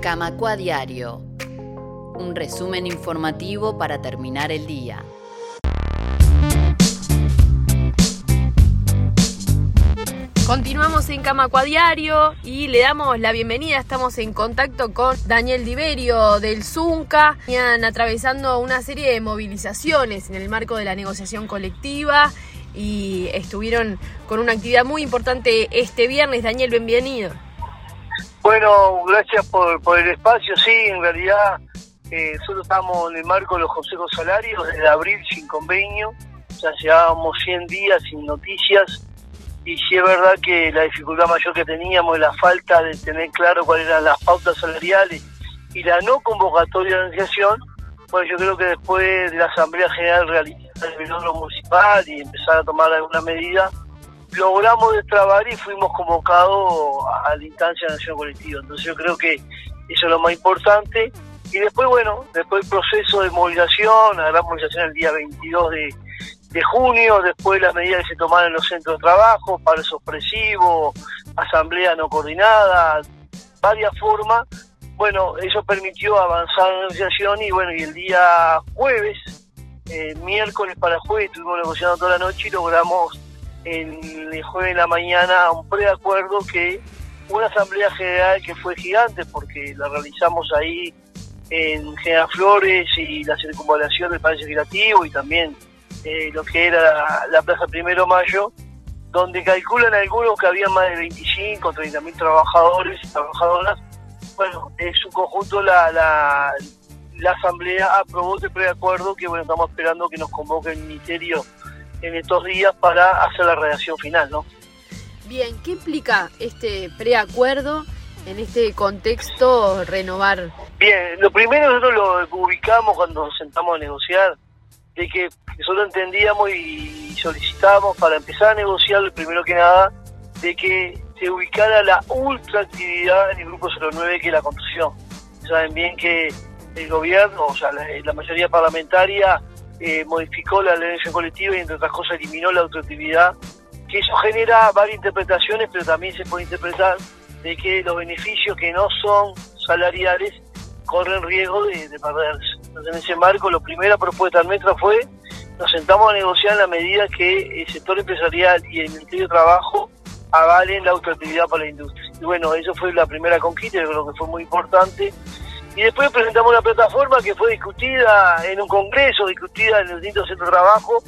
Camacua Diario. Un resumen informativo para terminar el día. Continuamos en Camacua Diario y le damos la bienvenida. Estamos en contacto con Daniel Diverio del Zunca. Están atravesando una serie de movilizaciones en el marco de la negociación colectiva y estuvieron con una actividad muy importante este viernes. Daniel, bienvenido. Bueno, gracias por, por el espacio. Sí, en realidad eh, nosotros estamos en el marco de los consejos salarios desde abril sin convenio. Ya llevábamos 100 días sin noticias y sí es verdad que la dificultad mayor que teníamos es la falta de tener claro cuáles eran las pautas salariales y la no convocatoria de negociación. Bueno, yo creo que después de la Asamblea General realizar el velódromo municipal y empezar a tomar alguna medida, logramos destrabar y fuimos convocados a la instancia de nación colectiva. Entonces yo creo que eso es lo más importante. Y después, bueno, después el proceso de movilización, la gran movilización el día 22 de, junio, después las medidas que se tomaron en los centros de trabajo, paro expresivo, asamblea no coordinada, varias formas. Bueno, eso permitió avanzar la negociación y bueno, y el día jueves, eh, miércoles para jueves, estuvimos negociando toda la noche y logramos el jueves en la mañana un preacuerdo que una asamblea general que fue gigante porque la realizamos ahí en General Flores y la circunvalación del Palacio Legislativo y también eh, lo que era la, Plaza Primero Mayo, donde calculan algunos que había más de 25 o 30 mil trabajadores y trabajadoras. Bueno, en su conjunto la, la, la Asamblea aprobó este preacuerdo que bueno, estamos esperando que nos convoque el Ministerio en estos días para hacer la redacción final, ¿no? Bien, ¿qué implica este preacuerdo en este contexto renovar? Bien, lo primero nosotros lo ubicamos cuando nos sentamos a negociar, de que nosotros entendíamos y solicitamos para empezar a negociar, primero que nada, de que se ubicara la ultra actividad en el Grupo 09, que es la construcción. Saben bien que el gobierno, o sea, la, mayoría parlamentaria, eh, modificó la de colectiva y entre otras cosas eliminó la autoactividad, que eso genera varias interpretaciones, pero también se puede interpretar de que los beneficios que no son salariales corren riesgo de, de perderse. Entonces, en ese marco, la primera propuesta nuestra fue, nos sentamos a negociar en la medida que el sector empresarial y el Ministerio de Trabajo avalen la autoactividad para la industria. Y bueno, eso fue la primera conquista, yo creo que fue muy importante. Y después presentamos una plataforma que fue discutida en un congreso, discutida en el distintos centros de trabajo,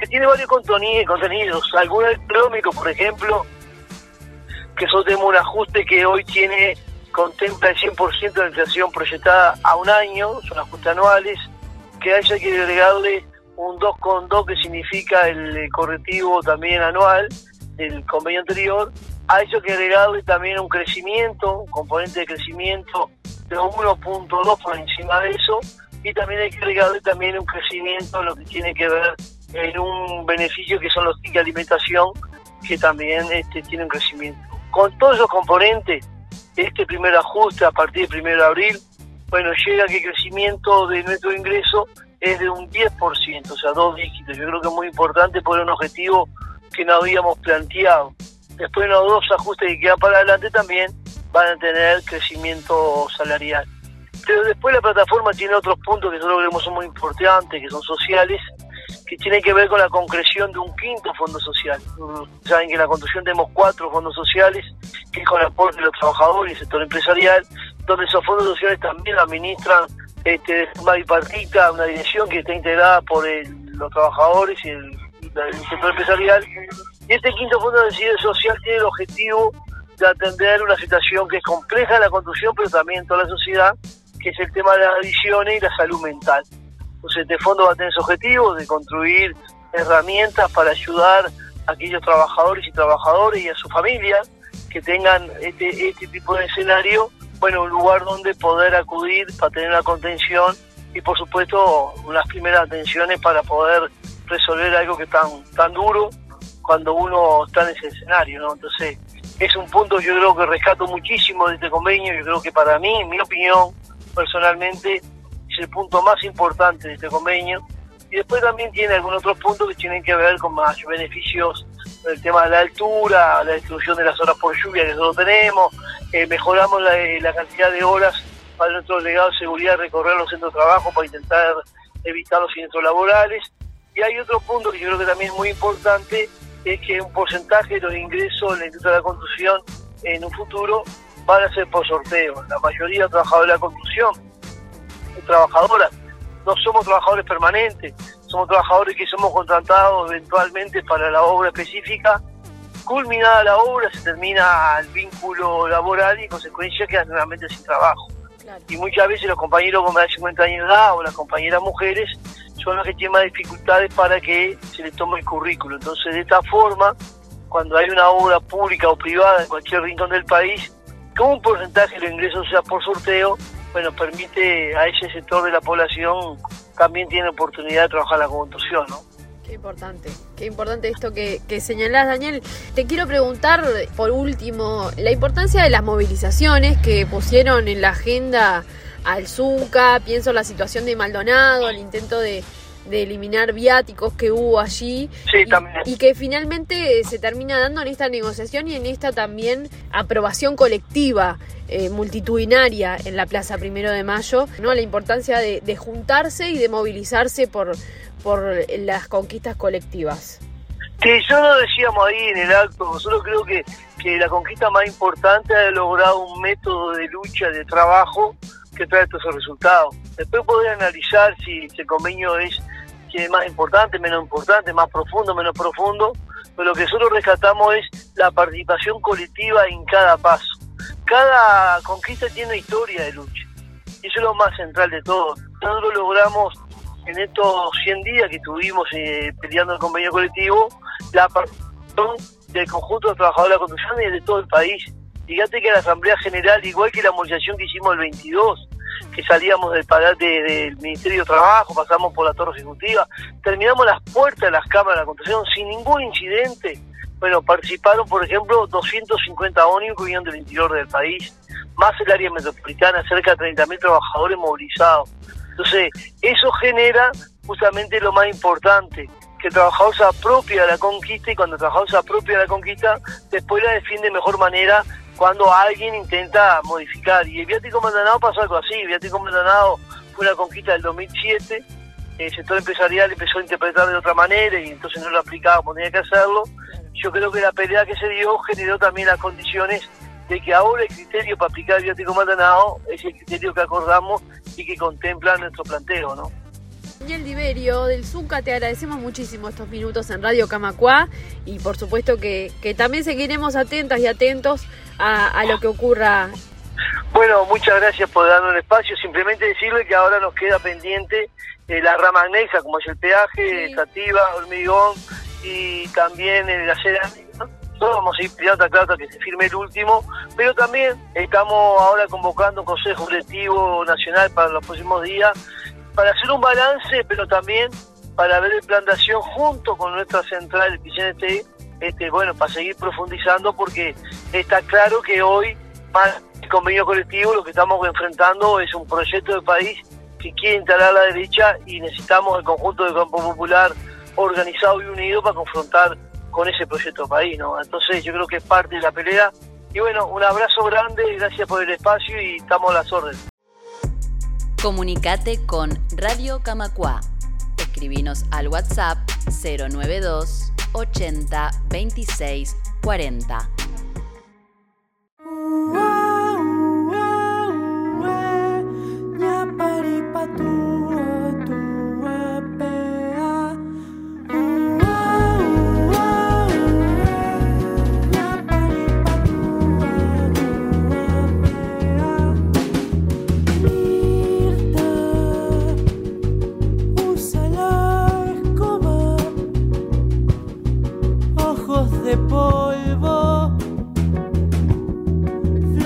que tiene varios contenidos, algunos económicos, por ejemplo, que nosotros tenemos un ajuste que hoy tiene contempla el 100% de la inflación proyectada a un año, son ajustes anuales, que haya que agregarle un 2,2 que significa el correctivo también anual del convenio anterior, a eso hay que agregarle también un crecimiento, un componente de crecimiento de 1.2 por encima de eso, y también hay que agregarle también un crecimiento lo que tiene que ver en un beneficio que son los tickets de alimentación, que también este, tiene un crecimiento. Con todos esos componentes, este primer ajuste a partir del 1 de abril, bueno, llega que el crecimiento de nuestro ingreso es de un 10%, o sea, dos dígitos. Yo creo que es muy importante poner un objetivo que no habíamos planteado. Después los dos ajustes que quedan para adelante también van a tener crecimiento salarial. Pero después la plataforma tiene otros puntos que nosotros creemos son muy importantes, que son sociales, que tienen que ver con la concreción de un quinto fondo social. Saben que en la construcción tenemos cuatro fondos sociales, que es con el aporte de los trabajadores y el sector empresarial, donde esos fondos sociales también administran este, forma bipartita una dirección que está integrada por los trabajadores y el, sector empresarial. Y este quinto fondo de social tiene el objetivo de atender una situación que es compleja la construcción, pero también en toda la sociedad, que es el tema de las adicciones y la salud mental. Entonces este fondo va a tener su objetivo de construir herramientas para ayudar a aquellos trabajadores y trabajadoras y a su familia que tengan este, este tipo de escenario, bueno, un lugar donde poder acudir para tener una contención y por supuesto unas primeras atenciones para poder resolver algo que es tan, tan duro cuando uno está en ese escenario, ¿no? Entonces, es un punto yo creo que rescato muchísimo de este convenio, yo creo que para mí, en mi opinión, personalmente, es el punto más importante de este convenio. Y después también tiene algunos otros puntos que tienen que ver con más beneficios el tema de la altura, la destrucción de las horas por lluvia que nosotros tenemos, eh, mejoramos la, la, cantidad de horas para nuestro delegado de seguridad recorrer los centros de trabajo para intentar evitar los siniestros laborales. Y hay otro punto que yo creo que también es muy importante, es que un porcentaje de los ingresos en la industria de la construcción en un futuro van a ser por sorteo. La mayoría de trabajadores de la construcción, trabajadoras, no somos trabajadores permanentes, somos trabajadores que somos contratados eventualmente para la obra específica. Culminada la obra, se termina el vínculo laboral y en consecuencia quedan nuevamente sin trabajo. Y muchas veces los compañeros con más de 50 años de edad o las compañeras mujeres son las que tienen más dificultades para que se les tome el currículo. Entonces, de esta forma, cuando hay una obra pública o privada en cualquier rincón del país, como un porcentaje de los ingresos sea por sorteo, bueno, permite a ese sector de la población también tiene oportunidad de trabajar la construcción, ¿no? Qué importante, qué importante esto que, que señalás, Daniel. Te quiero preguntar, por último, la importancia de las movilizaciones que pusieron en la agenda al Zunca, pienso en la situación de Maldonado, el intento de, de eliminar viáticos que hubo allí y, que finalmente se termina dando en esta negociación y en esta también aprobación colectiva eh, multitudinaria en la Plaza Primero de Mayo, ¿no? la importancia de, juntarse y de movilizarse por, por las conquistas colectivas. Sí, yo lo decíamos ahí en el acto, nosotros creo que, que la conquista más importante ha logrado un método de lucha, de trabajo, que trae estos resultados. Después poder analizar si ese convenio es es más importante, menos importante, más profundo, menos profundo, pero lo que nosotros rescatamos es la participación colectiva en cada paso. Cada conquista tiene historia de lucha, y eso es lo más central de todo. Nosotros logramos en estos 100 días que estuvimos eh, peleando el convenio colectivo, la participación del conjunto de trabajadores de la construcción y de todo el país. Fíjate que la Asamblea General, igual que la movilización que hicimos el 22, que salíamos del, del Ministerio de Trabajo, pasamos por la Torre Ejecutiva, terminamos las puertas de las cámaras de construcción sin ningún incidente. Bueno, participaron, por ejemplo, 250 ónibus que vinieron del interior del país, más el área metropolitana, cerca de 30.000 trabajadores movilizados. Entonces, eso genera justamente lo más importante, que el trabajador se apropia de la conquista y cuando el trabajador se apropia de la conquista, después la defiende de mejor manera cuando alguien intenta modificar. Y el viático Maldonado pasó algo así. El viático Maldonado fue una conquista del 2007. El sector empresarial empezó a interpretar de otra manera y entonces no lo aplicaba como tenía que hacerlo. Yo creo que la pelea que se dio generó también las condiciones de que ahora el criterio para aplicar el viático Maldonado es el criterio que acordamos y que contempla nuestro planteo, ¿no? Daniel Diverio del Zunca, te agradecemos muchísimo estos minutos en Radio Camacuá y por supuesto que también seguiremos atentas y atentos a, lo que ocurra. Bueno, muchas gracias por darnos el espacio. Simplemente decirle que ahora nos queda pendiente eh, la rama anexa, como es el peaje, estativa, hormigón y también el la cerámica. Nosotros vamos a ir pidiendo hasta que se firme el último, pero también estamos ahora convocando un Consejo Directivo Nacional para los próximos días para hacer un balance, pero también para ver el plan de acción junto con nuestra central, el PCNT, este, bueno, para seguir profundizando, porque está claro que hoy, más el convenio colectivo, lo que estamos enfrentando es un proyecto de país que quiere instalar la derecha y necesitamos el conjunto del campo popular organizado y unido para confrontar con ese proyecto de país. Entonces yo creo que es parte de la pelea. Y bueno, un abrazo grande, gracias por el espacio y estamos a las órdenes. Comunicate con Radio Camacua. Escribinos al WhatsApp 092 80 26 40.